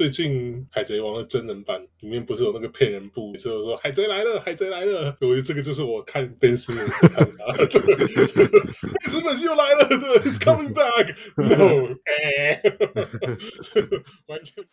最近海贼王的真人版里面不是有那个骗人布，所以我说海贼来了，海贼来了，我觉得这个就是我看 Ben Simmons 看他，日本又来了，对，He's coming back，No，哎，完全。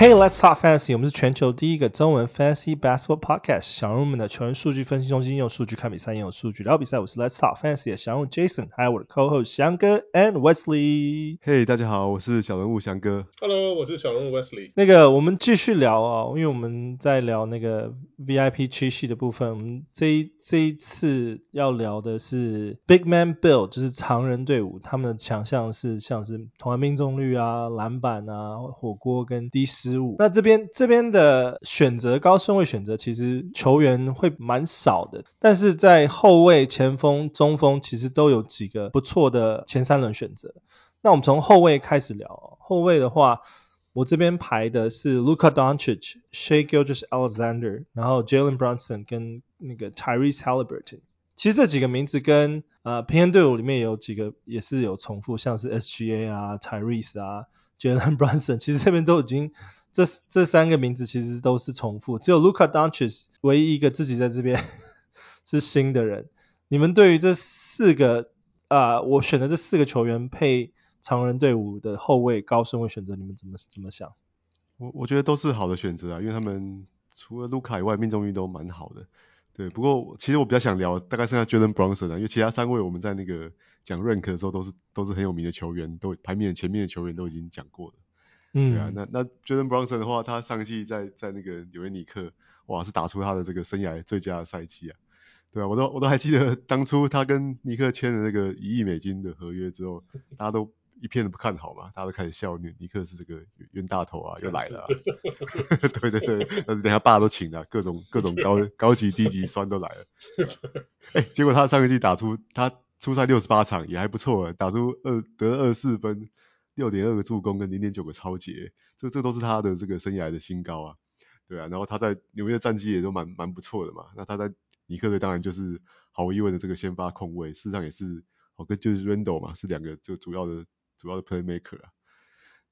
Hey, let's talk fantasy. 我们是全球第一个中文 fantasy basketball podcast。小人物们的球员数据分析中心，用数据看比赛，用数据聊比赛。我是 Let's talk fantasy 的小人物 Jason，还有我的 co-host 翔哥 and Wesley。Hey，大家好，我是小人物翔哥。Hello，我是小人物 Wesley。那个，我们继续聊啊，因为我们在聊那个 VIP 区系的部分。我们这一这一次要聊的是 Big Man Build，就是常人队伍，他们的强项是像是投篮命中率啊、篮板啊、火锅跟低失误。那这边这边的选择高顺位选择，其实球员会蛮少的，但是在后卫、前锋、中锋其实都有几个不错的前三轮选择。那我们从后卫开始聊，后卫的话，我这边排的是 Luka Doncic、Shai Gilgeous-Alexander，然后 Jalen Brunson 跟那个 Tyrese Haliburton。其实这几个名字跟呃平衡队伍里面有几个也是有重复，像是 SGA 啊、Tyrese 啊、Jalen Brunson，其实这边都已经。这这三个名字其实都是重复，只有 Luka Doncic 唯一一个自己在这边 是新的人。你们对于这四个啊、我选的这四个球员配常人队伍的后卫高顺位选择，你们怎么怎么想？我我觉得都是好的选择啊，因为他们除了卢卡以外，命中率都蛮好的。对，不过其实我比较想聊，大概剩下 Jalen Brunson 啊，因为其他三位我们在那个讲 rank 的时候都是都是很有名的球员，都排名前面的球员都已经讲过了。嗯，对啊，那那 Jalen Brunson 的话，他上季在在那个纽约尼克，哇，是打出他的这个生涯最佳的赛季啊，对啊，我都我都还记得当初他跟尼克签了那个一亿美金的合约之后，大家都一片的不看好嘛，大家都开始笑尼尼克是这个冤大头啊，又来了，啊，对对对，但是等下爸都请了，各种各种高 高级低级酸都来了，哎，结果他上一季打出他出赛六十八场也还不错啊，打出二得二十四分。六点二个助攻跟零点九个超截，这这都是他的这个生涯的新高啊，对啊，然后他在纽约战绩也都蛮蛮不错的嘛，那他在尼克队当然就是毫无疑问的这个先发控卫，事实上也是哦跟就是 Randle 嘛，是两个这个主要的主要的 Playmaker 啊。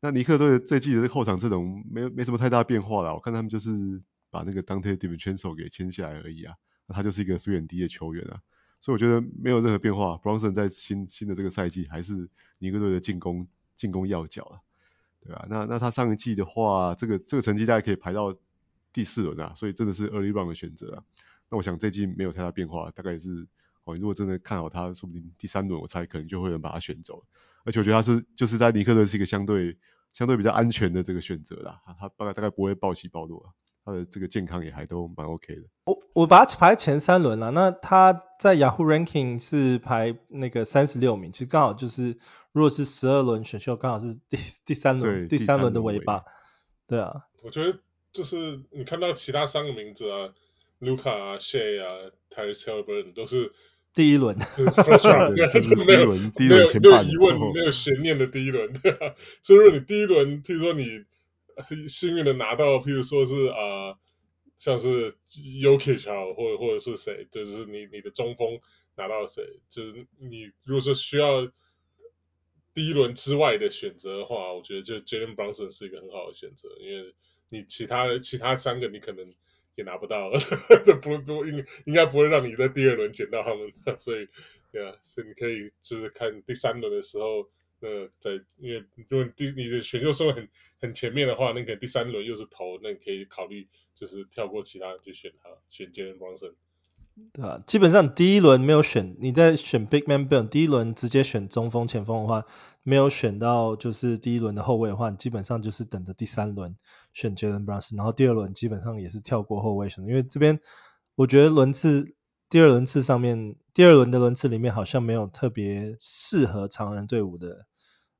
那尼克队这季的后场阵容没没什么太大变化啦，我看他们就是把那个 Dante DiVincenzo 给签下来而已啊，那他就是一个 3&D 的球员啊，所以我觉得没有任何变化。Bronson 在新新的这个赛季还是尼克队的进攻。进攻要角了，对吧？那那他上一季的话，这个这个成绩大概可以排到第四轮啊，所以真的是 early run 的选择啊。那我想这季没有太大变化，大概也是哦，如果真的看好他，说不定第三轮我猜可能就会有人把他选走。而且我觉得他是就是在尼克队是一个相对相对比较安全的这个选择啦，他大概大概不会暴起暴落啊。他的这个健康也还都蛮 OK 的。我我把他排前三轮了，那他在 Yahoo Ranking 是排那个三十六名，其实刚好就是如果是十二轮选秀，刚好是第第三轮第三轮的尾巴。对啊，我觉得就是你看到其他三个名字啊，Luka 啊，Shai 啊，Tyrese Haliburton 都是第一轮，就是没有第一轮前半，没有疑问，没有悬念的第一轮，对啊。所以如果你第一轮，譬如说你。很幸运的拿到，譬如说是啊、呃，像是 Jokic 啊，或者或者是谁，就是你你的中锋拿到谁，就是你如果说需要第一轮之外的选择的话，我觉得就 Jalen Brunson 是一个很好的选择，因为你其他其他三个你可能也拿不到，这不不应应该不会让你在第二轮捡到他们，所以对啊，所以你可以就是看第三轮的时候。呃，在因为如果第你的选秀顺位很很前面的话，那个第三轮又是头，那你可以考虑就是跳过其他人去选他，选 Jalen Brunson。对啊，基本上第一轮没有选，你在选 Big Man Build 第一轮直接选中锋前锋的话，没有选到就是第一轮的后卫的话，你基本上就是等着第三轮选 Jalen Brunson，然后第二轮基本上也是跳过后卫选，因为这边我觉得轮次。第二轮次上面，第二轮的轮次里面好像没有特别适合常人队伍的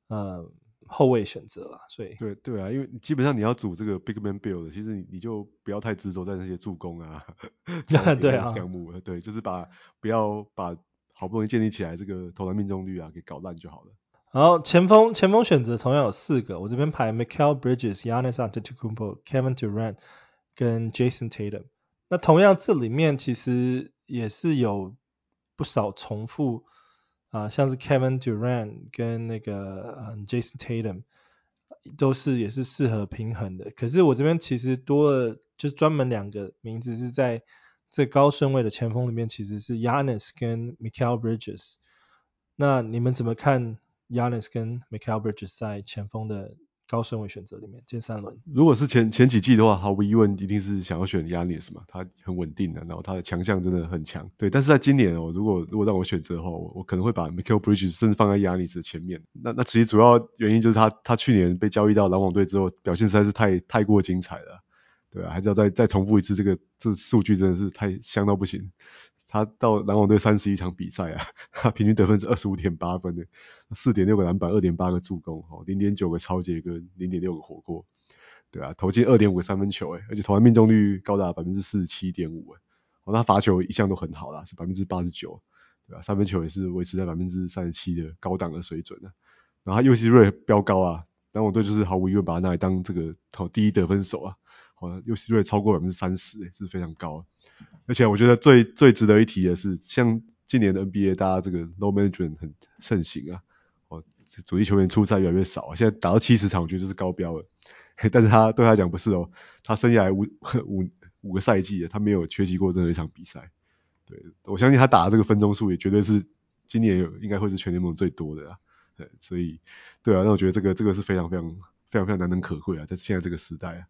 呃后卫选择了，所以对对啊，因为基本上你要组这个 big man build，其实你你就不要太执着在那些助攻啊，对啊项目，对，就是把不要把好不容易建立起来这个投篮命中率啊给搞烂就好了。然后前锋前锋选择同样有四个，我这边排 Mikal Bridges、Giannis Antetokounmpo、Kevin Durant 跟 Jason Tatum。那同样这里面其实也是有不少重复啊、呃，像是 Kevin Durant 跟那个、呃、Jason Tatum 都是也是适合平衡的。可是我这边其实多了，就是专门两个名字是在最高顺位的前锋里面，其实是 Yannis 跟 Mikael Bridges。那你们怎么看 Yanis 跟 mikael Bridges 在前锋的高顺位选择里面，前三轮。如果是前前几季的话，毫无疑问一定是想要选 Yanis 嘛，他很稳定的，然后他的强项真的很强。对，但是在今年哦，如果如果让我选择的话，我我可能会把 mikael Bridges 甚至放在 Yannis 的前面。那那其实主要原因就是他他去年被交易到篮网队之后，表现实在是太太过精彩了。对啊，还是要再再重复一次，这个这数据真的是太香到不行。他到篮网队三十一场比赛啊，他平均得分是二十五点八分的，四点六个篮板，二点八个助攻，哦，零点九个超截跟零点六个火锅，对啊，投进二点五个三分球，诶，而且投篮命中率高达百分之四十七点五，诶，哦，他罚球一向都很好啦，是百分之八十九，对啊，三分球也是维持在百分之三十七的高档的水准啊，然后他 UC rate 飙高啊，篮网队就是毫无疑问把他拿来当这个投第一得分手啊，哦，UC rate 超过百分之三十，诶，这是非常高。而且我觉得最最值得一提的是，像今年的 NBA，大家这个 load management 很盛行啊，哦，主力球员出赛越来越少，现在打到七十场，我觉得就是高标了。但是他对他讲不是哦，他生涯五 五五个赛季，他没有缺席过任何一场比赛。对，我相信他打的这个分钟数也绝对是今年有应该会是全联盟最多的啊。对，所以对啊，那我觉得这个这个是非常非常非常非常难能可贵啊，在现在这个时代啊。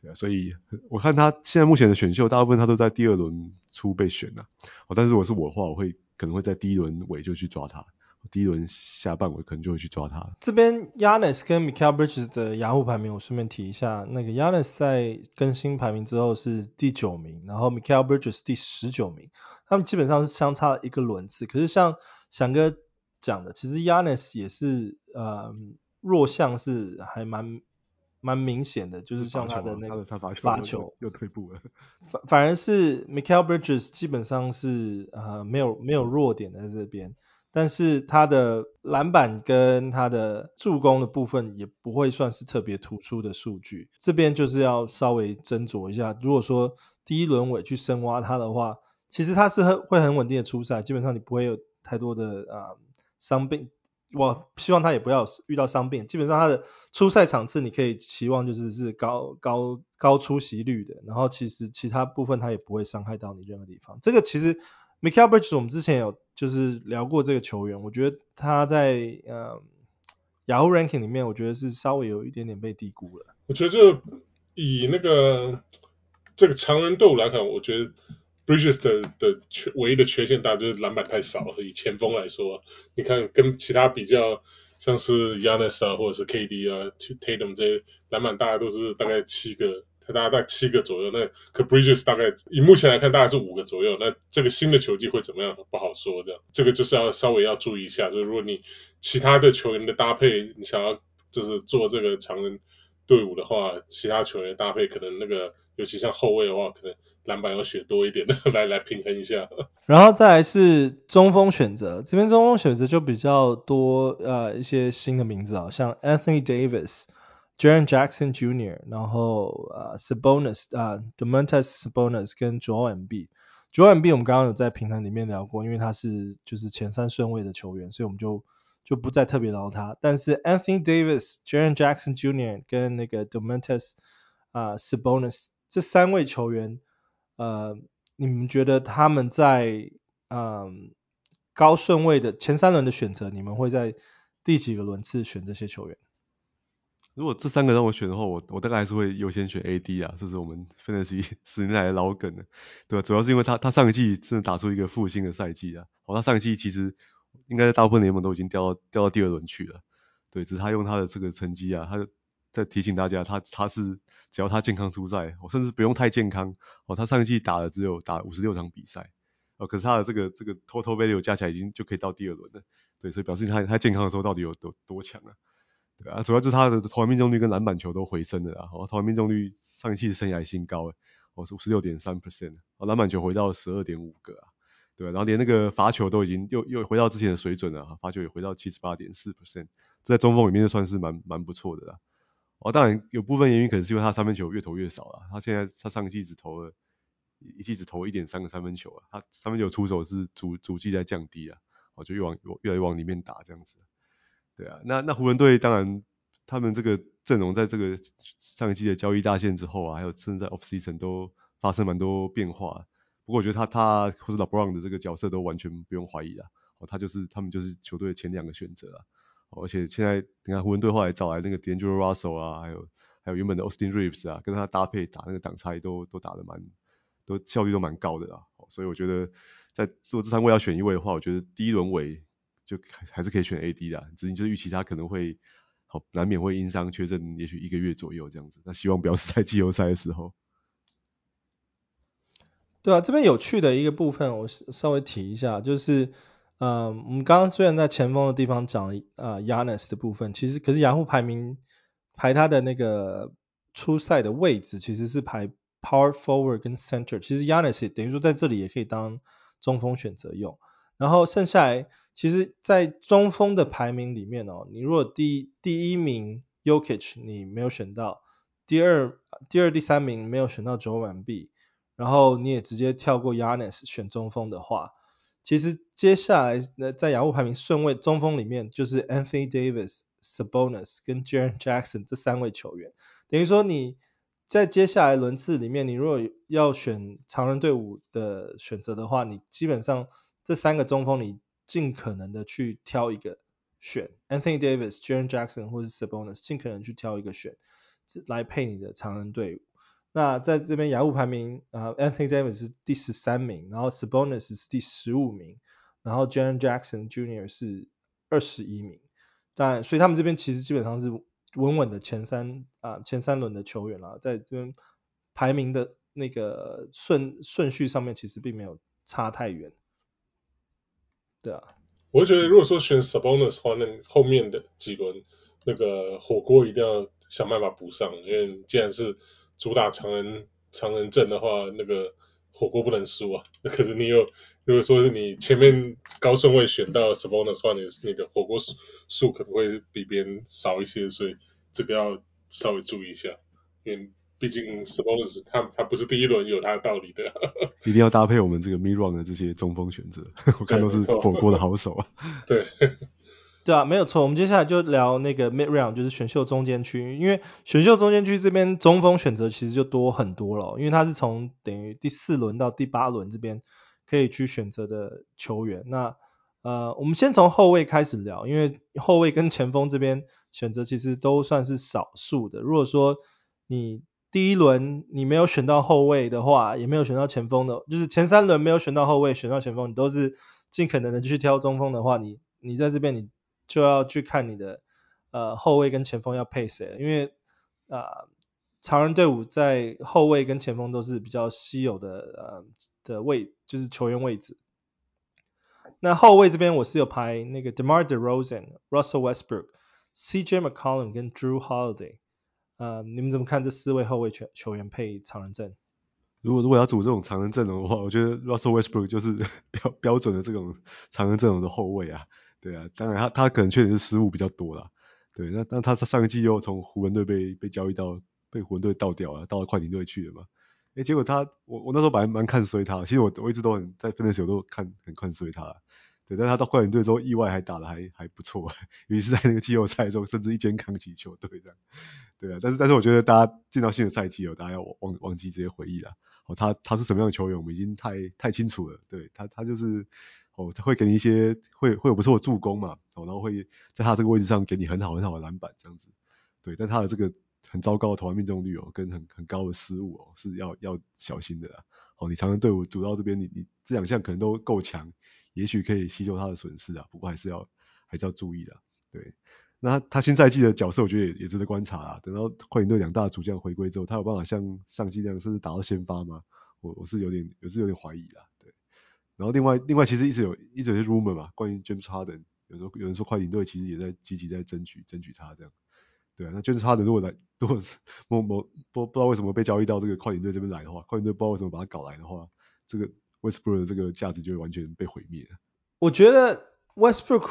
对啊，所以我看他现在目前的选秀，大部分他都在第二轮初被选了。哦，但是我是我的话，我会可能会在第一轮尾就去抓他，第一轮下半尾可能就会去抓他。这边 Yanis 跟 Mikal Bridges 的雅虎排名，我顺便提一下，那个 Yanis 在更新排名之后是第九名，然后 Mikal Bridges 第十九名，他们基本上是相差了一个轮次。可是像翔哥讲的，其实 Yanis 也是呃弱项是还蛮。蛮明显的，就是像他的那个罚球又退步了。反反而是 Michael Bridges 基本上是呃没有没有弱点在这边，但是他的篮板跟他的助攻的部分也不会算是特别突出的数据。这边就是要稍微斟酌一下，如果说第一轮尾去深挖他的话，其实他是很会很稳定的出赛，基本上你不会有太多的呃伤病。我希望他也不要遇到伤病，基本上他的出赛场次你可以期望就是是高高高出席率的，然后其实其他部分他也不会伤害到你任何地方。这个其实 Mikal Bridges 我们之前有就是聊过这个球员，我觉得他在呃 Yahoo Ranking 里面，我觉得是稍微有一点点被低估了。我觉得就以那个这个常人队伍来看，我觉得。Bridges 的的缺唯一的缺陷大就是篮板太少了。以前锋来说，你看跟其他比较，像是 y a n n i s 啊，或者是 KD 啊，Tatum 这些篮板大概都是大概七个，他大概在七个左右。那可 Bridges 大概以目前来看大概是五个左右。那这个新的球季会怎么样不好说，这样这个就是要稍微要注意一下。就是如果你其他的球员的搭配，你想要就是做这个常人队伍的话，其他球员搭配可能那个，尤其像后卫的话，可能。篮板要选多一点的，来来平衡一下。然后再来是中锋选择，这边中锋选择就比较多，呃，一些新的名字啊，像 Anthony Davis、Jaren Jackson Jr.，然后呃 Sabonis 啊，Domantas Sabonis 跟 Joel m b。Joel Embiid 我们刚刚有在平衡里面聊过，因为他是就是前三顺位的球员，所以我们就就不再特别聊他。但是 Anthony Davis、Jaren Jackson Jr. 跟那个 Domantas 啊 Sabonis 这三位球员。呃，你们觉得他们在嗯、高顺位的前三轮的选择，你们会在第几个轮次选这些球员？如果这三个让我选的话，我我大概还是会优先选 AD 啊，这是我们 Fantasy 十年来的老梗了，对吧？主要是因为他他上一季真的打出一个复兴的赛季啊，哦，他上一季其实应该在大部分联盟都已经掉到掉到第二轮去了，对，只是他用他的这个成绩啊，他在提醒大家，他他是。只要他健康出赛，我甚至不用太健康哦。他上一季打了只有打五十六场比赛，哦，可是他的这个这个 total value 加起来已经就可以到第二轮了，对，所以表示他他健康的时候到底有多多强啊？对啊，主要就是他的投篮命中率跟篮板球都回升了啊，哦，投篮命中率上一季是生涯新高，哦，是五十六点三 percent，哦，篮板球回到十二点五个啊，对，然后连那个罚球都已经又又回到之前的水准了，罚球也回到七十八点四 percent，这在中锋里面就算是蛮蛮不错的啦。哦，当然有部分原因可能是因为他三分球越投越少了，他现在他上一季只投了一季只投一点三个三分球啊，他三分球出手是逐逐季在降低啊，哦就越往越来越往里面打这样子。对啊，那那湖人队当然他们这个阵容在这个上一季的交易大限之后啊，还有甚至在 off season 都发生蛮多变化。不过我觉得他他或是 LeBron 的这个角色都完全不用怀疑啊，哦他就是他们就是球队的前两个选择啊。而且现在你看湖人队后来找来那个 D'Angelo Russell 啊，还有还有原本的 Austin Reeves 啊，跟他搭配打那个挡拆都都打得蛮，都效率都蛮高的啦。所以我觉得在做这三位要选一位的话，我觉得第一轮尾就还是可以选 AD 的，只是就是预期他可能会好难免会因伤缺阵，也许一个月左右这样子。那希望不要是在季后赛的时候。对啊，这边有趣的一个部分，我稍微提一下，就是。嗯，我们刚刚虽然在前锋的地方讲了呃 y a n n i s 的部分，其实可是雅虎排名排他的那个出赛的位置其实是排 Power Forward 跟 Center，其实 y a n n i s 等于说在这里也可以当中锋选择用。然后剩下来，其实，在中锋的排名里面哦，你如果第第一名 Yokic 你没有选到，第二第二第三名没有选到 Joel m b 然后你也直接跳过 y a n n i s 选中锋的话。其实接下来呢，在雅虎排名顺位中锋里面，就是 Anthony Davis、Sabonis 跟 Jaren Jackson 这三位球员。等于说你在接下来轮次里面，你如果要选常人队伍的选择的话，你基本上这三个中锋你尽可能的去挑一个选 Anthony Davis、Jaren Jackson 或是 Sabonis，尽可能去挑一个选来配你的常人队伍。那在这边雅虎排名啊、呃、Anthony Davis 是第十三名，然后 Sabonis 是第十五名，然后 Jaren Jackson Jr. 是二十一名。但，所以他们这边其实基本上是稳稳的前三啊、前三轮的球员啦，在这边排名的那个顺顺序上面其实并没有差太远。对啊，我觉得如果说选 Sabonis 的话，那后面的几轮那个火锅一定要想办法补上，因为既然是主打常人常人阵的话，那个火锅不能输啊。那可是你有，如果说是你前面高顺位选到 Sabonis 的话，你你的火锅数数可能会比别人少一些，所以这个要稍微注意一下。因为毕竟 Sabonis 他他不是第一轮有他的道理的。一定要搭配我们这个 mid run 的这些中锋选择，我看都是火锅的好手啊。对。对啊，没有错。我们接下来就聊那个 mid round，就是选秀中间区。因为选秀中间区这边中锋选择其实就多很多了，因为它是从等于第四轮到第八轮这边可以去选择的球员。那呃，我们先从后卫开始聊，因为后卫跟前锋这边选择其实都算是少数的。如果说你第一轮你没有选到后卫的话，也没有选到前锋的，就是前三轮没有选到后卫，选到前锋，你都是尽可能的去挑中锋的话，你你在这边你。就要去看你的呃后卫跟前锋要配谁，因为啊、呃、常人队伍在后卫跟前锋都是比较稀有的呃的位，就是球员位置。那后卫这边我是有排那个 DeMar DeRozan、Russell Westbrook、CJ McCollum 跟 Drew Holiday，呃你们怎么看这四位后卫球球员配常人阵？如果如果要组这种常人阵容的话，我觉得 Russell Westbrook 就是 标标准的这种常人阵容的后卫啊。对啊，当然他他可能确实是失误比较多啦。对，那那他上一季又从湖人队被被交易到被湖人队倒掉了，到了快艇队去了嘛。诶，结果他我我那时候本来蛮看衰他，其实我我一直都很在分的时候都看很看衰他。对，但他到快艇队之后意外还打得还还不错，尤其是在那个季后赛中，甚至一肩扛起球队这样。对啊，但是但是我觉得大家进到新的赛季哦，大家要忘忘记这些回忆了。哦，他他是什么样的球员，我们已经太太清楚了。对他他就是。哦，他会给你一些会会有不错的助攻嘛，哦，然后会在他这个位置上给你很好很好的篮板这样子，对，但他的这个很糟糕的投篮命中率哦，跟很很高的失误哦，是要要小心的啦。哦，你常常队伍组到这边，你你这两项可能都够强，也许可以吸收他的损失啊，不过还是要还是要注意的。对，那他，新赛季的角色，我觉得也也值得观察啊。等到快艇队两大主将回归之后，他有办法像上季那样，甚至打到先发吗？我我是有点我是有点怀疑啦。然后另外另外其实一直有一直有些 rumor 嘛，关于 James Harden，有时候有人说快艇队其实也在积极在争取争取他这样，对啊，那 James Harden 如果来如果某某不不知道为什么被交易到这个快艇队这边来的话，快艇队不知道为什么把他搞来的话，这个 Westbrook 的这个价值就会完全被毁灭了。我觉得 Westbrook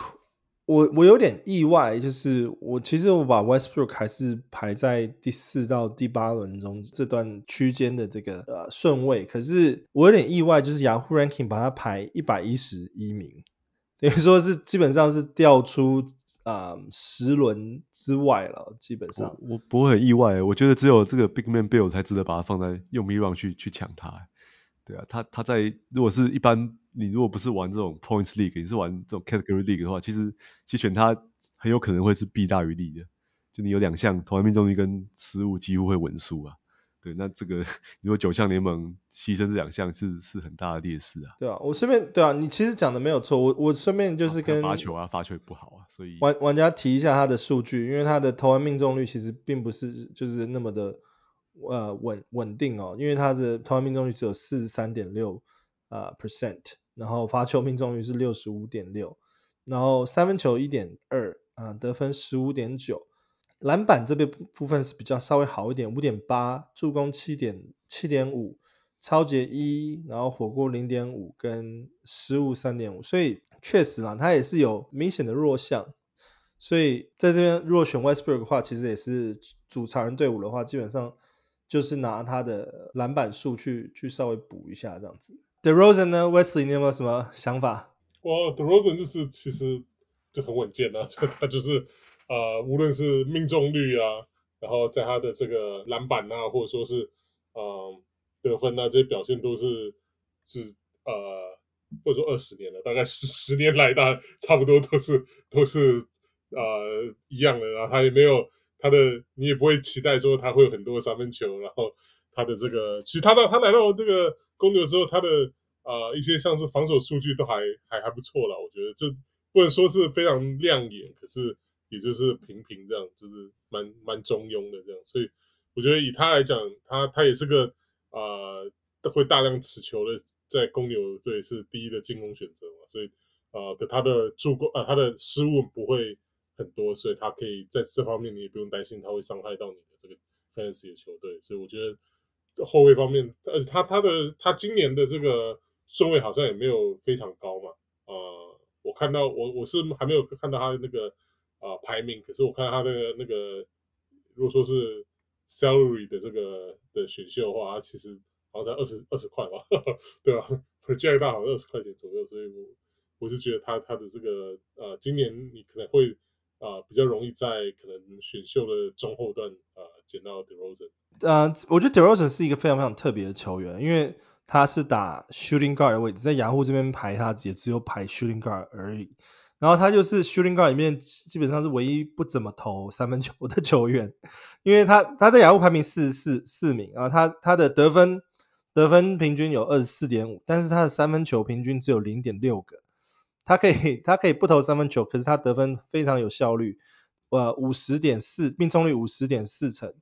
我我有点意外，就是我其实我把 Westbrook 还是排在第四到第八轮中这段区间的这个顺位，可是我有点意外，就是 Yahoo Ranking 把它排一百一十一名，等于说是基本上是掉出啊、十轮之外了，基本上。我，不会很意外，我觉得只有这个 Big Man Bill 才值得把它放在用 mid round 去去抢它。对啊，他他在如果是一般，你如果不是玩这种 points league，你是玩这种 category league 的话，其实其实选他很有可能会是弊大于利的。就你有两项投篮命中率跟失误几乎会稳输啊。对，那这个如果九项联盟牺牲这两项是是很大的劣势啊。对啊，我顺便对啊，你其实讲的没有错，我我顺便就是跟罚球啊，罚球也不好啊，所以玩玩家提一下他的数据，因为他的投篮命中率其实并不是就是那么的。呃，稳稳定哦，因为他的投篮命中率只有四十三点六啊 percent，然后罚球命中率是六十五点六，然后三分球一点二啊，得分十五点九，篮板这边部分是比较稍微好一点，五点八，助攻七点七点五，抄截一，然后火锅零点五跟失误三点五，所以确实啦，他也是有明显的弱项，所以在这边如果选 Westbrook 的话，其实也是主场人队伍的话，基本上。就是拿他的篮板数去去稍微补一下这样子。The Rosen 呢，Wesley，你有没有什么想法？哇，DeRozan 就是其实就很稳健啊，他就是呃，无论是命中率啊，然后在他的这个篮板啊，或者说是呃得分啊这些表现都是是呃，或者说二十年了，大概十十年来大差不多都是都是呃一样的，然后他也没有。他的你也不会期待说他会有很多三分球，然后他的这个其实他到他来到这个公牛之后，他的呃一些像是防守数据都还还还不错啦，我觉得就不能说是非常亮眼，可是也就是平平这样，就是蛮蛮中庸的这样，所以我觉得以他来讲，他他也是个呃会大量持球的，在公牛队是第一的进攻选择嘛，所以呃的他的助攻呃他的失误不会。很多，所以他可以在这方面你也不用担心他会伤害到你的这个 fantasy 的球队，所以我觉得后卫方面，而且他他的他今年的这个顺位好像也没有非常高嘛，呃，我看到我我是还没有看到他的那个啊、排名，可是我看到他的那个如果说是 salary 的这个的选秀的话，他其实好像才二十二十块吧，对吧？project 大好像二十块钱左右，所以我我是觉得他他的这个呃今年你可能会。啊、比较容易在可能选秀的中后段啊捡、到 DeRozan。呃，我觉得 DeRozan 是一个非常非常特别的球员，因为他是打 shooting guard 的位置，在雅虎这边排他也只有排 shooting guard 而已。然后他就是 shooting guard 里面基本上是唯一不怎么投三分球的球员，因为他他在雅虎排名四四四名啊，他他的得分得分平均有二十四点五，但是他的三分球平均只有零点六个。他可以，他可以不投三分球，可是他得分非常有效率，呃，五十点四命中率五十点四成，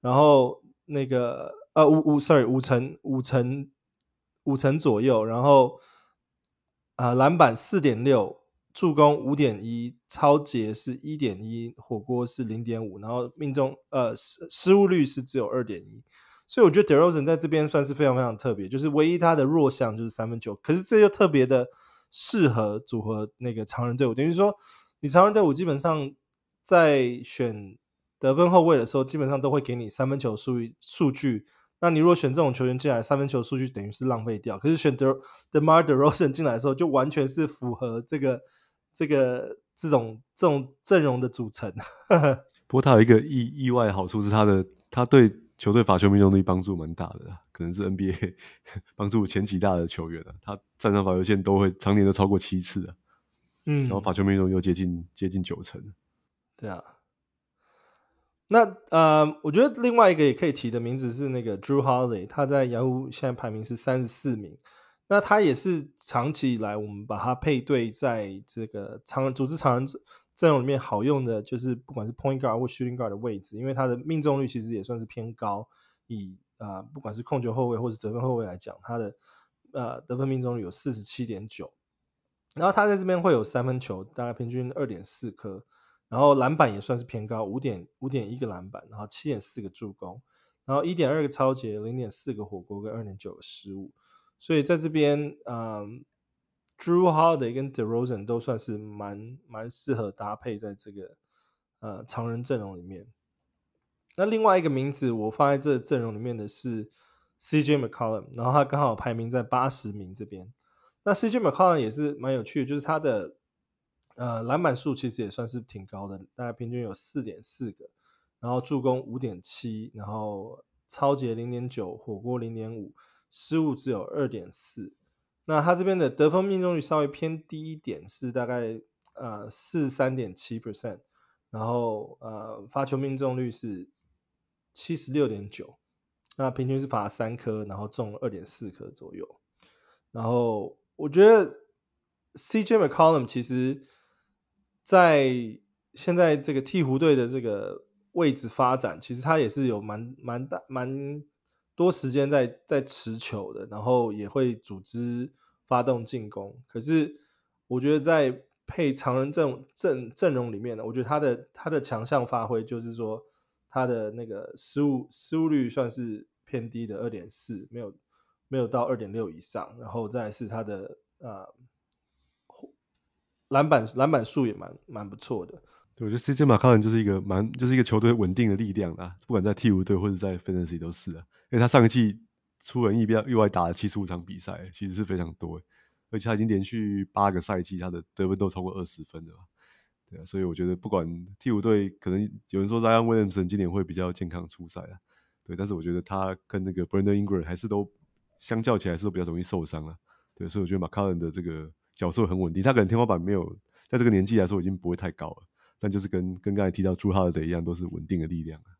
然后那个呃五五 sorry 五成五成五成左右，然后啊、篮板四点六，助攻五点一，抄截是一点一，火锅是零点五，然后命中呃失失误率是只有二点一，所以我觉得 DeRozan 在这边算是非常非常特别，就是唯一他的弱项就是三分球，可是这又特别的。适合组合那个常人队伍，等于说你常人队伍基本上在选得分后卫的时候，基本上都会给你三分球数数据。那你如果选这种球员进来，三分球数据等于是浪费掉。可是选 DeMar DeRozan 进来的时候，就完全是符合这个这个这种这种阵容的组成。不过他有一个意意外好处是他的他对。球队罚球命中率帮助蛮大的，可能是 NBA 帮助前几大的球员啊，他站上罚球线都会常年都超过七次啊，嗯，然后罚球命中又接近接近九成。对啊，那呃，我觉得另外一个也可以提的名字是那个 Drew Holiday，他在 Yahoo 现在排名是三十四名，那他也是长期以来我们把他配对在这个常组织常人。阵容里面好用的就是不管是 point guard 或 shooting guard 的位置，因为他的命中率其实也算是偏高，以啊、不管是控球后卫或是得分后卫来讲，他的呃得分命中率有四十七点九，然后他在这边会有三分球，大概平均二点四颗，然后篮板也算是偏高，五点五点一个篮板，然后七点四个助攻，然后一点二个抄截，零点四个火锅跟二点九个失误，所以在这边嗯。呃 Jrue Holiday 跟 DeRozan 都算是蛮蛮适合搭配在这个呃常人阵容里面。那另外一个名字我放在这阵容里面的是 CJ McCollum，然后他刚好排名在八十名这边。那 CJ McCollum 也是蛮有趣的，就是他的呃篮板数其实也算是挺高的，大概平均有四点四个，然后助攻五点七，然后抄截零点九，火锅零点五，失误只有二点四。那他这边的得分命中率稍微偏低一点，是大概呃四三点七 percent，然后呃发球命中率是七十六点九，那平均是罚三颗，然后中二点四颗左右。然后我觉得 CJ McCollum 其实在现在这个鹈鹕队的这个位置发展，其实他也是有蛮蛮大蛮。多时间在在持球的，然后也会组织发动进攻。可是我觉得在配常人阵阵阵容里面呢，我觉得他的他的强项发挥就是说他的那个失误失误率算是偏低的二点四，没有没有到二点六以上。然后再是他的呃篮板篮板数也蛮蛮不错的。对，我觉得 CJ McCollum 就是一个蛮就是一个球队稳定的力量啦，不管在替补队或者在 Fantasy 都是啊。因为他上一季出人意表意外打了七十五场比赛，其实是非常多，而且他已经连续八个赛季他的得分都超过二十分了，对啊，所以我觉得不管鹈鹕队可能有人说 Zion Williamson 今年会比较健康出赛啊，对，但是我觉得他跟那个 Brandon Ingram 还是都相较起来是都比较容易受伤了，对，所以我觉得 McCollum 的这个角色很稳定，他可能天花板没有在这个年纪来说已经不会太高了。但就是跟跟刚才提到 Jrue Holiday 一样，都是稳定的力量啊。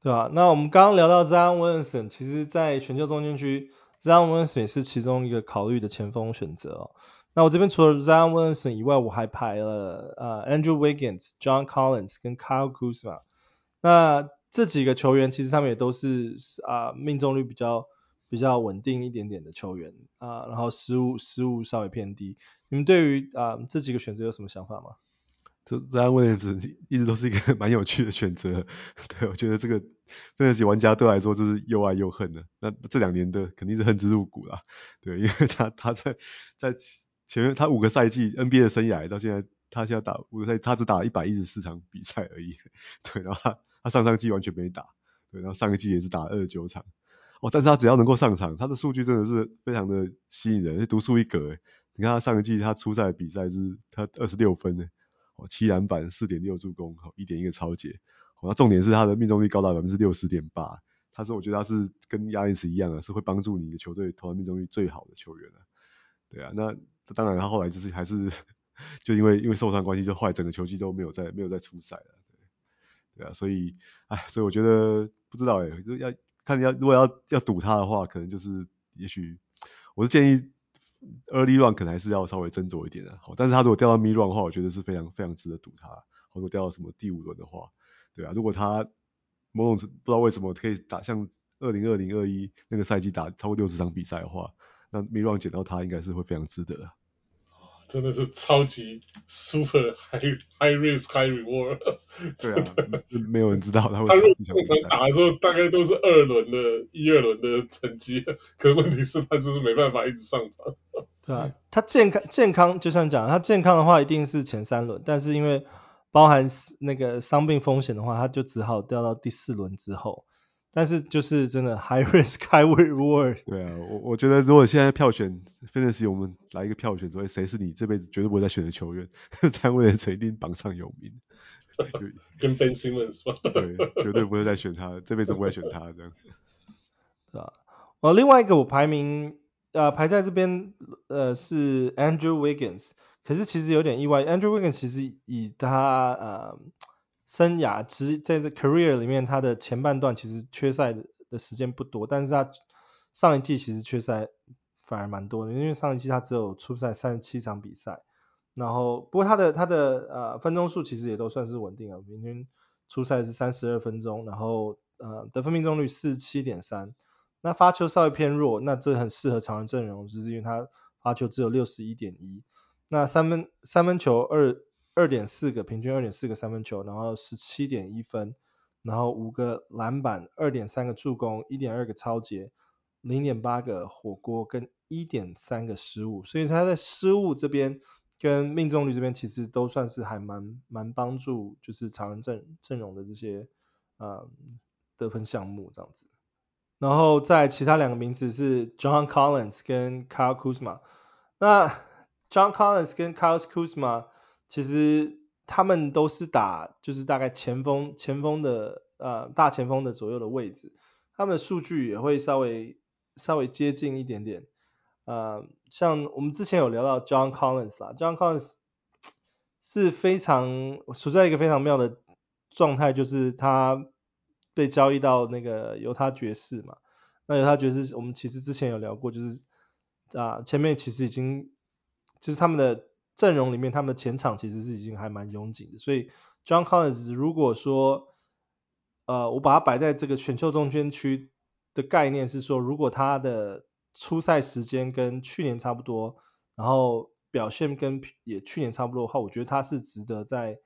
对啊，那我们刚刚聊到 Zion Williamson，其实在选秀中间区，Zion Williamson 也是其中一个考虑的前锋选择哦。那我这边除了 Zion Williamson 以外，我还排了呃 Andrew Wiggins、John Collins 跟 Kyle Kuzma。那这几个球员其实他们也都是啊、命中率比较比较稳定一点点的球员啊、然后失误失误稍微偏低。你们对于啊、这几个选择有什么想法吗？这 Zion Williamson 一直都是一个 蛮有趣的选择，对，我觉得这个这些玩家对来说就是又爱又恨的。那这两年的肯定是恨之入骨啦，对，因为他他在在前面他五个赛季 NBA 的生涯到现在，他现在打五个赛，他只打一百一十四场比赛而已，对，然后他上上季完全没打，对，然后上个季也是打二十九场，哦，但是他只要能够上场，他的数据真的是非常的吸引人，是独树一格，你看他上个季他出赛比赛是他二十六分诶。哦，七篮板，四点六助攻，好，一点一个超截。好，那重点是他的命中率高达百分之六十点八。他是我觉得他是跟亚尼斯一样啊，是会帮助你的球队投篮命中率最好的球员啊。对啊，那当然他后来就是还是就因为因为受伤关系，就后来整个球季都没有再没有再出赛了。对，对啊，所以哎，所以我觉得不知道哎、欸，就要看要如果要要赌他的话，可能就是也许我是建议。Early run 可能还是要稍微斟酌一点的，好，但是他如果掉到 Mid run 的话，我觉得是非常非常值得赌他。或者掉到什么第五轮的话，对啊，如果他某种不知道为什么可以打像二零二零二一那个赛季打超过六十场比赛的话，那 Mid run 捡到他应该是会非常值得。真的是超级 super high high risk high reward。对啊，没有人知道他会。他如果通常打的时候，大概都是二轮的一二轮的成绩，可是问题是，他就是没办法一直上场。对啊，他健康健康，就像讲，他健康的话一定是前三轮，但是因为包含那个伤病风险的话，他就只好掉到第四轮之后。但是就是真的 high risk high reward。对啊，我我觉得如果现在票选 Fantasy 我们来一个票选，说谁是你这辈子绝对不会再选的球员，他为了谁一定榜上有名。跟 Ben Simmons 吧。对，绝对不会再选他，这辈子不会选他这样。对啊，哦，另外一个我排名呃排在这边呃是 Andrew Wiggins，可是其实有点意外，Andrew Wiggins 其实以他呃。生涯其实在这 career 里面，他的前半段其实缺赛的时间不多，但是他上一季其实缺赛反而蛮多的，因为上一季他只有出赛三十七场比赛，然后不过他的他的呃分钟数其实也都算是稳定啊，平均出赛是三十二分钟，然后呃得分命中率四十七点三，那发球稍微偏弱，那这很适合常人阵容，就是因为他发球只有六十一点一，那三分三分球二。二点四个平均二点四个三分球，然后十七点一分，然后五个篮板，二点三个助攻，一点二个超截，零点八个火锅跟一点三个失误，所以他在失误这边跟命中率这边其实都算是还蛮蛮帮助，就是常人阵阵容的这些呃得分项目这样子。然后在其他两个名字是 John Collins 跟 Kyle Kuzma。那 John Collins 跟 Kyle Kuzma 其实他们都是打就是大概前锋前锋的呃大前锋的左右的位置，他们的数据也会稍微稍微接近一点点。呃，像我们之前有聊到 John Collins 啊，John Collins 是非常处在一个非常妙的状态，就是他。被交易到那个犹他爵士嘛，那犹他爵士我们其实之前有聊过，就是啊前面其实已经就是他们的阵容里面，他们的前场其实是已经还蛮拥挤的，所以 John Collins 如果说呃我把它摆在这个选秀中间区的概念是说，如果他的出赛时间跟去年差不多，然后表现跟也去年差不多的话，我觉得他是值得在、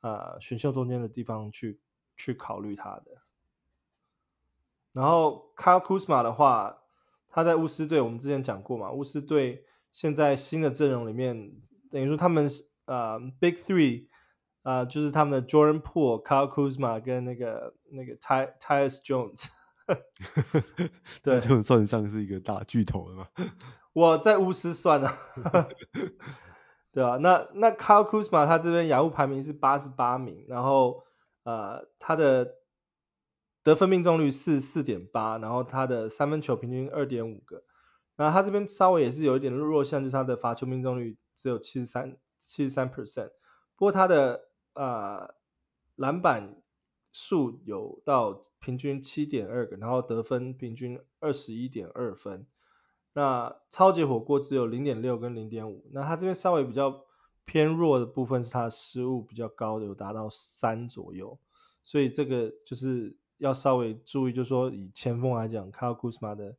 呃、选秀中间的地方去去考虑他的。然后 Kyle Kuzma 的话，他在巫师队，我们之前讲过嘛，巫师队现在新的阵容里面，等于说他们是呃 Big Three 啊、呃，就是他们的 Jordan Poole、Kyle Kuzma 跟那个那个 Ty Tyus Jones，对，就算得上是一个大巨头了嘛。我在巫师算了，对啊？那那 Kyle Kuzma 他这边雅虎排名是八十八名，然后呃他的。得分命中率是四点八，然后他的三分球平均二点五个，然后他这边稍微也是有一点弱项，就是他的罚球命中率只有七十三七十三 percent，不过他的呃篮板数有到平均七点二个，然后得分平均二十一点二分，那超级火锅只有零点六跟零点五，那他这边稍微比较偏弱的部分是他的失误比较高的，有达到三左右，所以这个就是。要稍微注意，就是说以前锋来讲，Kyle Kuzma 的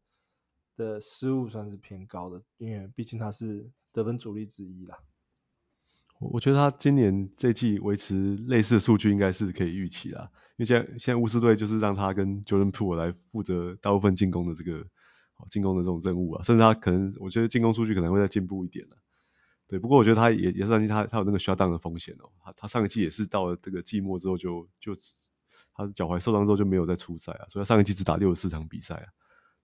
的失误算是偏高的，因为毕竟他是得分主力之一啦。我觉得他今年这季维持类似的数据应该是可以预期啦，因为现在现在巫师队就是让他跟 Jordan Poole 来负责大部分进攻的这个进攻的这种任务啊，甚至他可能我觉得进攻数据可能会再进步一点了。对，不过我觉得他也也是担心他他有那个伤档的风险哦，他他上个季也是到了这个季末之后就就。他脚踝受伤之后就没有再出赛啊，所以他上一季只打六十四场比赛啊。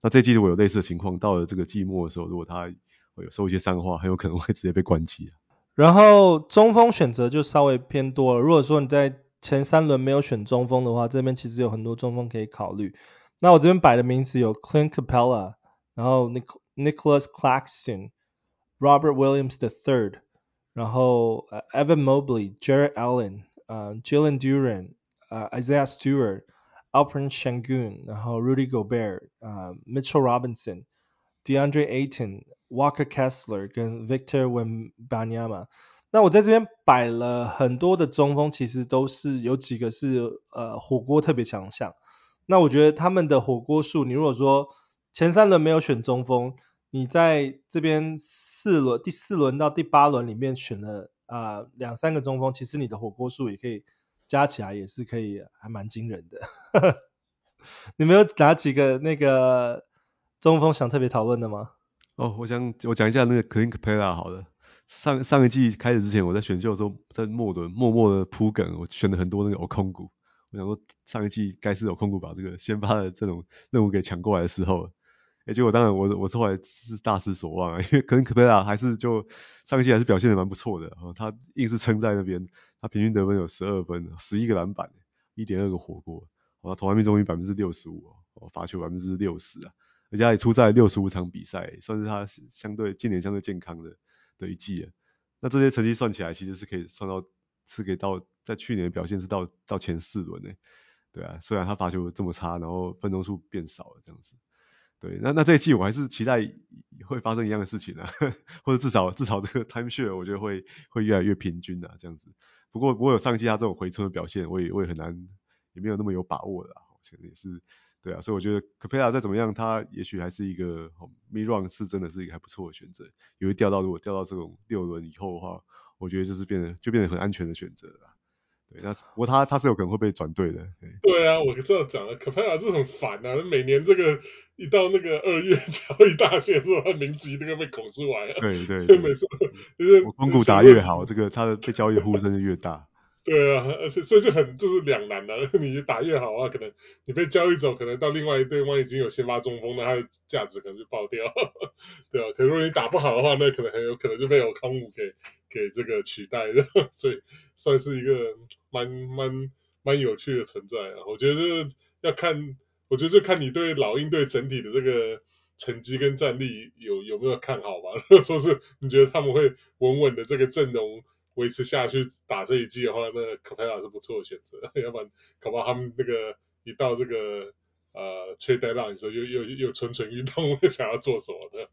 那这季如果有类似的情况，到了这个季末的时候，如果他会有受一些伤话，很有可能会直接被关机啊。然后中锋选择就稍微偏多了。如果说你在前三轮没有选中锋的话，这边其实有很多中锋可以考虑。那我这边摆的名字有 Clint Capella，然后 Nicholas Claxton、Robert Williams the Third，然后 Evan Mobley、Jarrett Allen、呃 Jalen Duren。呃、uh,，Isaiah Stewart、Alperen Shangun，然后 Rudy Gobert，呃，Mitchell Robinson、DeAndre Ayton、Walker Kessler 跟 Victor Wembanyama。那我在这边摆了很多的中锋，其实都是有几个是呃火锅特别强项。那我觉得他们的火锅数，你如果说前三轮没有选中锋，你在这边四轮第四轮到第八轮里面选了啊、两三个中锋，其实你的火锅数也可以。加起来也是可以，还蛮惊人的。你们有哪几个那个中锋想特别讨论的吗？哦，我想我讲一下那个 Clint Capela 好了。上上一季开始之前，我在选秀的时候在末轮默默的铺梗，我选了很多那个 Okongwu。我想说上一季该是有控股把这个先发的这种任务给抢过来的时候。哎，结果当然我我是后来是大失所望啊，因为 Clint Capela 还是就上一季还是表现的蛮不错的，他硬是撑在那边。他平均得分有十二分，十一个篮板，一点二个火锅，哦，投篮命中率百分之六十五，哦，罚球百分之六十啊，而且他也出赛六十五场比赛，算是他相对今年相对健康的的一季啊。那这些成绩算起来，其实是可以算到，是可以到在去年的表现是到到前四轮呢，对啊，虽然他罚球这么差，然后分钟数变少了这样子。对，那那这一季我还是期待会发生一样的事情啊，或者至少至少这个 time share 我觉得会会越来越平均啊，这样子。不过不过有上季他这种回春的表现，我也我也很难，也没有那么有把握的啊。其实也是，对啊，所以我觉得 Capela 再怎么样，他也许还是一个 mid round 是真的是一个还不错的选择。因为掉到如果掉到这种六轮以后的话，我觉得就是变得就变得很安全的选择了。对，那不过他他是有可能会被转队的。对，对啊，我这样讲了，Capela 这很烦啊，每年这个一到那个二月 交易大限的时候，他名字一定会被拱出来。对 对对，每次就是公股打越好，这个他的被交易的呼声就越大。对啊，而且所以就很就是两难的、啊，你打越好的话，可能你被交易走，可能到另外一队方已经有先发中锋，那他的价值可能就爆掉，对啊，可如果你打不好的话，那可能很有可能就被欧康姆给给这个取代的，所以算是一个蛮蛮蛮有趣的存在啊。我觉得要看，我觉得就看你对老鹰队整体的这个成绩跟战力有有没有看好吧。如果说是你觉得他们会稳稳的这个阵容。维持下去打这一季的话，那卡佩拉是不错的选择。要不然，搞不好他们那个一到这个呃吹带浪的时候，又又又蠢蠢欲动，想要做什么的。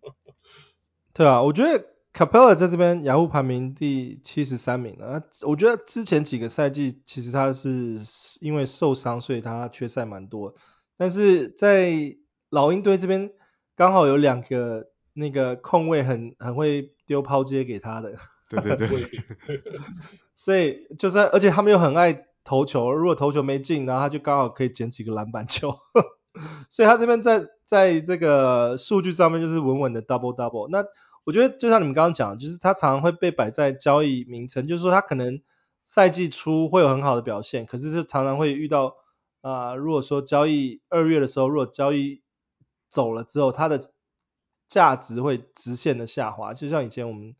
对啊，我觉得卡佩拉在这边雅虎排名第七十三名啊。我觉得之前几个赛季其实他是因为受伤，所以他缺赛蛮多。但是在老鹰队这边，刚好有两个那个控卫很很会丢抛接给他的。对对对，所以就是，而且他们又很爱投球，如果投球没进，然后他就刚好可以捡几个篮板球，所以他这边在在这个数据上面就是稳稳的 double double。那我觉得就像你们刚刚讲，就是他常常会被摆在交易名称，就是说他可能赛季初会有很好的表现，可是就常常会遇到啊、呃，如果说交易二月的时候，如果交易走了之后，他的价值会直线的下滑，就像以前我们。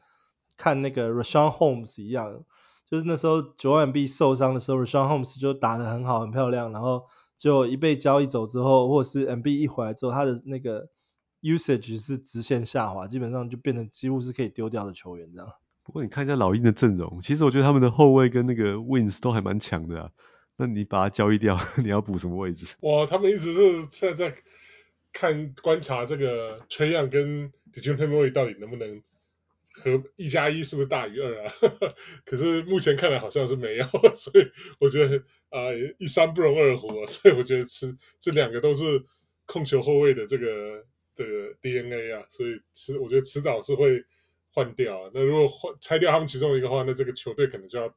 看那个 Rashawn Holmes 一样，就是那时候九万 B 受伤的时候，Rashawn Holmes 就打得很好，很漂亮，然后就一被交易走之后，或者是 MB 一回来之后，他的那个 usage 是直线下滑，基本上就变成几乎是可以丢掉的球员这样。不过你看一下老鹰的阵容，其实我觉得他们的后卫跟那个 Wings 都还蛮强的啊。那你把他交易掉，你要补什么位置？哇，他们一直是现在在看观察这个 Trae Young 跟 Dejounte Murray 到底能不能。和一加一是不是大于二啊？可是目前看来好像是没有，所以我觉得啊、一山不容二虎，所以我觉得这这两个都是控球后卫的这个、这个、DNA 啊，所以迟我觉得迟早是会换掉。那如果换拆掉他们其中一个话，那这个球队可能就要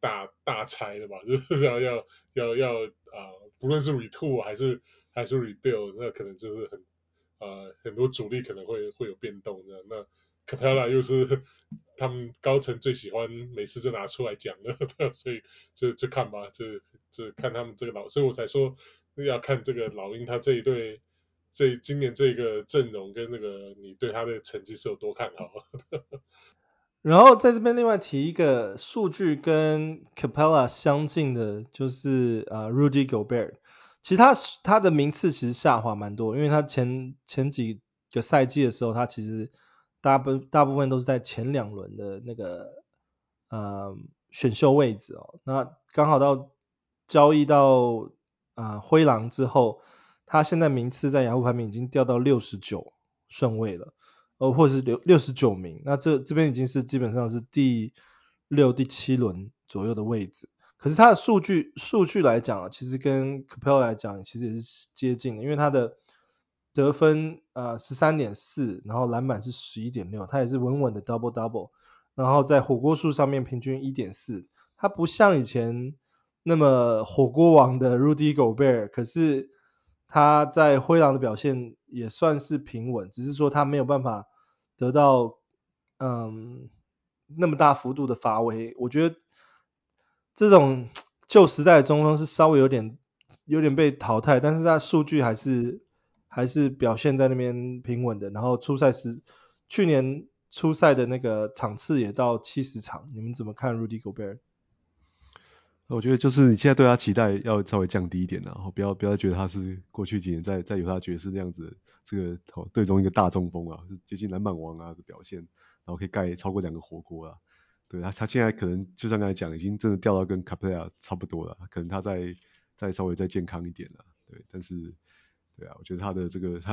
大大拆了吧？就是要要要要啊、不论是 retool 还是还是 rebuild，那可能就是很啊、很多主力可能会会有变动的那。Capella 又是他们高层最喜欢，每次就拿出来讲的，所以就就看吧，就就看他们这个老，所以我才说要看这个老鹰他这一队，这今年这个阵容跟那个你对他的成绩是有多看好。然后在这边另外提一个数据跟 Capella 相近的，就是啊、Rudy Gobert，其实他他的名次其实下滑蛮多，因为他前前几个赛季的时候，他其实。大部大部分都是在前两轮的那个呃选秀位置哦，那刚好到交易到啊、灰狼之后，他现在名次在雅虎排名已经掉到六十九顺位了，呃或是六六十九名，那这这边已经是基本上是第六第七轮左右的位置，可是他的数据数据来讲啊，其实跟 Capel 来讲其实也是接近的，因为他的。得分呃十三点四，然后篮板是十一点六，他也是稳稳的 double double，然后在火锅数上面平均一点四，他不像以前那么火锅王的 Rudy Gobert，可是他在灰狼的表现也算是平稳，只是说他没有办法得到嗯那么大幅度的发挥，我觉得这种旧时代的中锋是稍微有点有点被淘汰，但是他数据还是。还是表现在那边平稳的，然后出赛时，去年出赛的那个场次也到七十场，你们怎么看 Rudy Gobert？我觉得就是你现在对他期待要稍微降低一点，然后不要不要觉得他是过去几年在在犹他爵士这样子，这个队中一个大中锋啊，接近篮板王啊的表现，然后可以盖超过两个火锅啊，对他他现在可能就像刚才讲，已经真的掉到跟 Capela 差不多了，可能他再再稍微再健康一点了，对，但是。对啊，我觉得他的这个他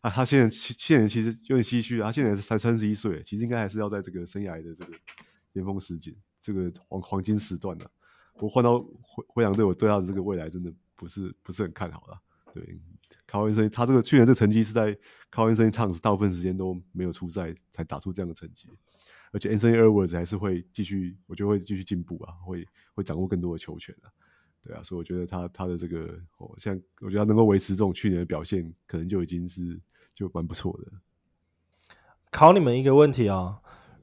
啊，他现在现在其实有点唏嘘啊，他现在是三三十一岁，其实应该还是要在这个生涯的这个巅峰时期，这个黄黄金时段的、啊。不过换到灰灰狼队，我对他的这个未来真的不是不是很看好了。对，卡文森他这个去年这成绩是在卡文森汤斯大部分时间都没有出赛才打出这样的成绩。而且 Anthony Edwards 还是会继续，我觉得会继续进步啊，会会掌握更多的球权啊。对啊，所以我觉得他他的这个，哦，像我觉得他能够维持这种去年的表现，可能就已经是就蛮不错的。考你们一个问题啊、哦，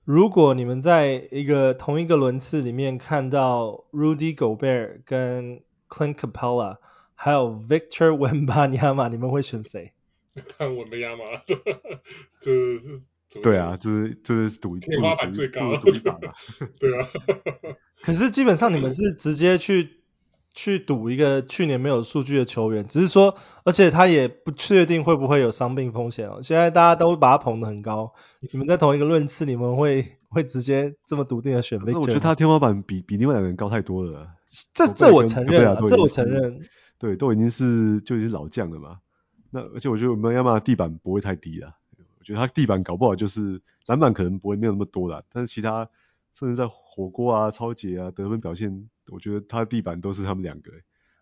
如果你们在一个同一个轮次里面看到 Rudy Gobert 跟 Clint Capella，还有 Victor Wembanyama，你们会选谁？看文的亚马，这是对啊，这是这是赌天花板最高，赌一把吧。对啊，可是基本上你们是直接去。去赌一个去年没有数据的球员，只是说，而且他也不确定会不会有伤病风险哦。现在大家都把他捧得很高，你们在同一个论次，你们会会直接这么笃定的选 Victor？我觉得他天花板比比另外两个人高太多了。这这我承认啊，这我承认。对，都已经是就已经老将了嘛。那而且我觉得我们要么地板不会太低了。我觉得他地板搞不好就是篮板可能不会没有那么多啦，但是其他甚至在火锅啊、抄截啊、得分表现。我觉得他的地板都是他们两个，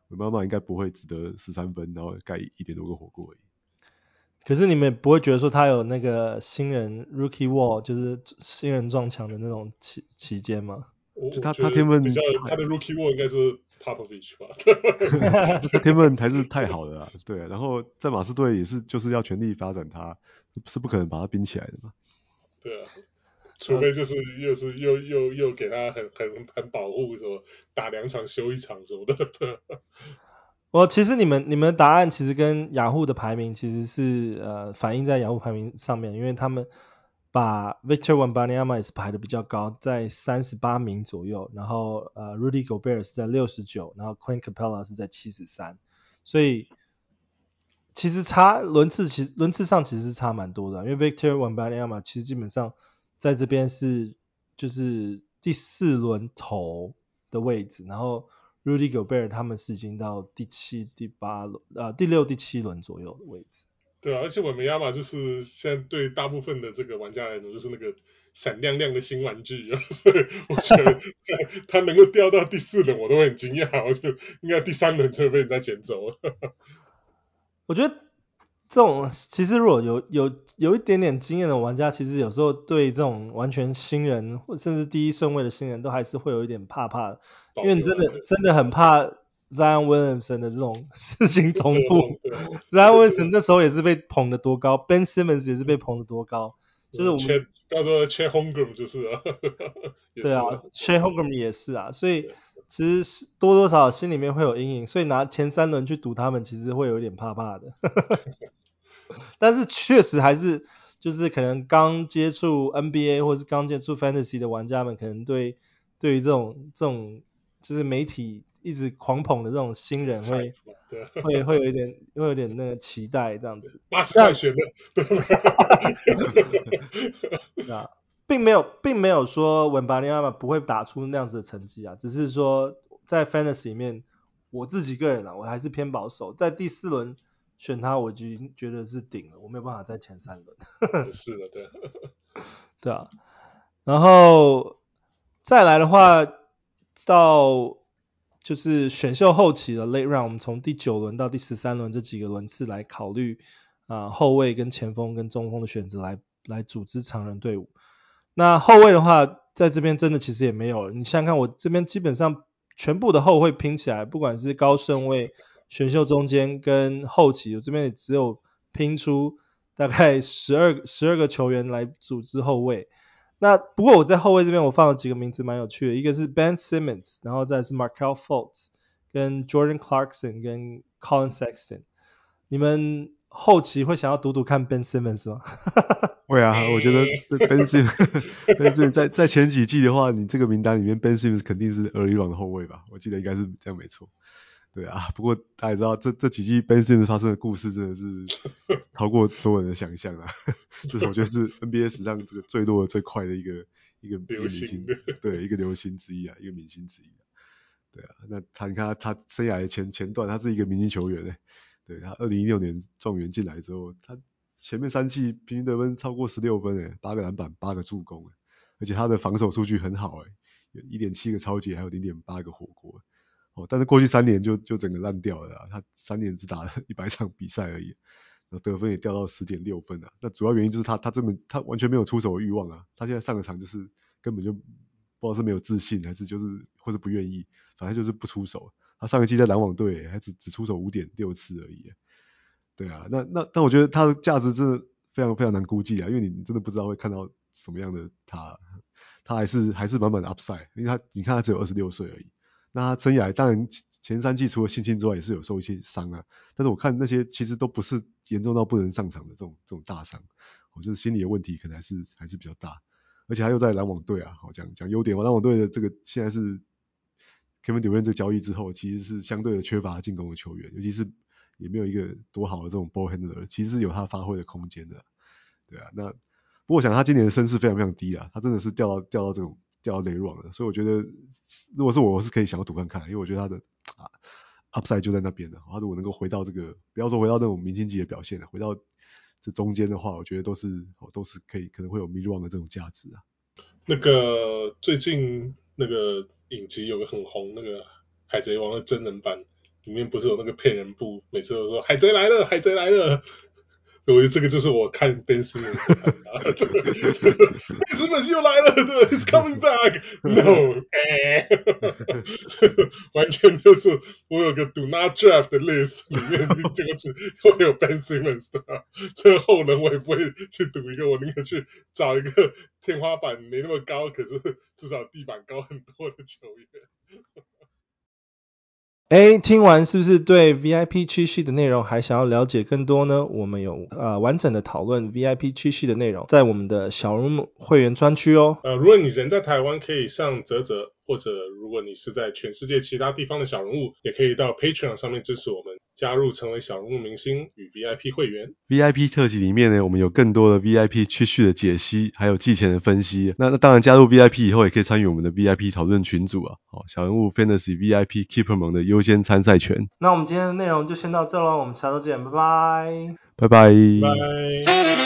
我妈妈应该不会只得十三分，然后盖一点多个火锅而已。可是你们不会觉得说他有那个新人 rookie wall，就是新人撞墙的那种期期间吗？就他他天分比较他的 rookie wall 应该是 Popovich 吧？他天分还是太好了啊，对啊。然后在马刺队也是就是要全力发展他，是不可能把他冰起来的嘛。对啊。除非就是又是又又又给他很很很保护什么打两场休一场什么的。我 其实你们你们的答案其实跟雅虎的排名其实是呃反映在雅虎排名上面，因为他们把 Victor Wembanyama 也是排的比较高，在三十八名左右，然后呃 Rudy Gobert 是在六十九，然后 Clint Capella 是在七十三，所以其实差轮次其实轮次上其实是差蛮多的，因为 Victor Wembanyama 其实基本上。在这边是就是第四轮头的位置，然后 Rudy Gobert 他们是已经到第七、第八轮啊第六、第七轮左右的位置。对啊，而且我们亚马就是现在对大部分的这个玩家来说，就是那个闪亮亮的新玩具啊，所以我觉得他能够掉到第四轮，我都会很惊讶，我就应该第三轮就会被人家捡走了。我觉得。这种其实如果有有有一点点经验的玩家，其实有时候对这种完全新人或甚至第一顺位的新人都还是会有一点怕怕的，因为你真的真的很怕 Zion Williamson 的这种事情重复。Zion Williamson 那时候也是被捧得多高，Ben Simmons 也是被捧得多高，就是我们刚说 Chet Holmgren 就 是啊，对啊，Chet Holmgren 也是啊，所以其实是多多少少心里面会有阴影，所以拿前三轮去赌他们，其实会有点怕怕的。但是确实还是就是可能刚接触 NBA 或是刚接触 Fantasy 的玩家们，可能对对于这种这种就是媒体一直狂捧的这种新人会会会有一点会有点那个期待这样子。八十块学的，对啊，并没有并没有说文巴尼亚马不会打出那样子的成绩啊，只是说在 Fantasy 里面，我自己个人啊，我还是偏保守，在第四轮。选他，我已经觉得是顶了，我没有办法在前三轮。是的，对。对啊，然后再来的话，到就是选秀后期的 late round，我们从第九轮到第十三轮这几个轮次来考虑啊、呃、后卫跟前锋跟中锋的选择来来组织常人队伍。那后卫的话，在这边真的其实也没有，你想想看，我这边基本上全部的后卫拼起来，不管是高顺位。选秀中间跟后期，我这边也只有拼出大概 十二十二个球员来组织后卫。那不过我在后卫这边我放了几个名字蛮有趣的，一个是 Ben Simmons，然后再是 m a r k e l Fultz，跟 Jordan Clarkson 跟 Colin Sexton。你们后期会想要赌赌看 Ben Simmons 吗？会啊，我觉得 Ben Simmons，Ben Simmons 在在前几季的话，你这个名单里面 Ben Simmons 肯定是 early round 的后卫吧？我记得应该是这样没错。对啊，不过大家也知道，这这几季 Ben Simmons 发生的故事真的是超过所有人的想象啊！这是我觉得是 NBA 史上这个最多的、最快的一个一个明星，对，一个流星之一啊，一个明星之一啊。对啊，那他你看他他生涯的前前段，他是一个明星球员诶。对，他二零一六年状元进来之后，他前面三季平均得分超过十六分诶，八个篮板，八个助攻，而且他的防守数据很好诶，有一点七个超级，还有零点八个火锅哦。但是过去三年就就整个烂掉了，他三年只打了一百场比赛而已，然后得分也掉到十点六分啊。那主要原因就是他他这么他完全没有出手的欲望啊。他现在上个场就是根本就不知道是没有自信还是就是或是不愿意，反正就是不出手。他上一季在篮网队还只只出手五点六次而已。对啊，那那但我觉得他的价值真的非常非常难估计啊，因为你真的不知道会看到什么样的他，他还是还是满满的 upside，因为他你看他只有二十六岁而已。那他生涯当然前三季除了信心之外，也是有受一些伤啊。但是我看那些其实都不是严重到不能上场的这种这种大伤，我觉得心理的问题可能还是还是比较大。而且他又在篮网队啊，好讲讲优点，篮网队的这个现在是 Kevin Durant 这交易之后，其实是相对的缺乏进攻的球员，尤其是也没有一个多好的这种 ball handler，其实是有他发挥的空间的。对啊，那不过我想他今年的身势非常非常低啊，他真的是掉到掉到这种。掉到雷网了，所以我觉得，如果是我，我是可以想要赌看看，因为我觉得他的啊 upside 就在那边的。他如果能够回到这个，不要说回到那种明星级的表现了，回到这中间的话，我觉得都是都是可以，可能会有 mid round 的这种价值啊。那个最近那个影集有个很红，那个海贼王的真人版里面不是有那个骗人部，每次都说海贼来了，海贼来了。我觉得这个就是我看 Ben Simmons 啊，Ben Simmons 又来了，对，He's coming back，No，哎，完全就是我有个 Do Not Draft 的 list 里面 这个字会有 Ben Simmons 的，最后呢我也不会去赌一个，我宁可去找一个天花板没那么高，可是至少地板高很多的球员。哎，听完是不是对 VIP 区系的内容还想要了解更多呢？我们有呃完整的讨论 VIP 区系的内容，在我们的小人物会员专区哦。呃，如果你人在台湾，可以上泽泽，或者如果你是在全世界其他地方的小人物，也可以到 Patreon 上面支持我们。加入成为小人物明星与 VIP 会员，VIP 特辑里面呢，我们有更多的 VIP 区序的解析，还有季前的分析。那那当然加入 VIP 以后，也可以参与我们的 VIP 讨论群组啊。好，小人物 Fantasy VIP Keeper 盟的优先参赛权。那我们今天的内容就先到这喽，我们下周见，拜拜，拜拜，拜。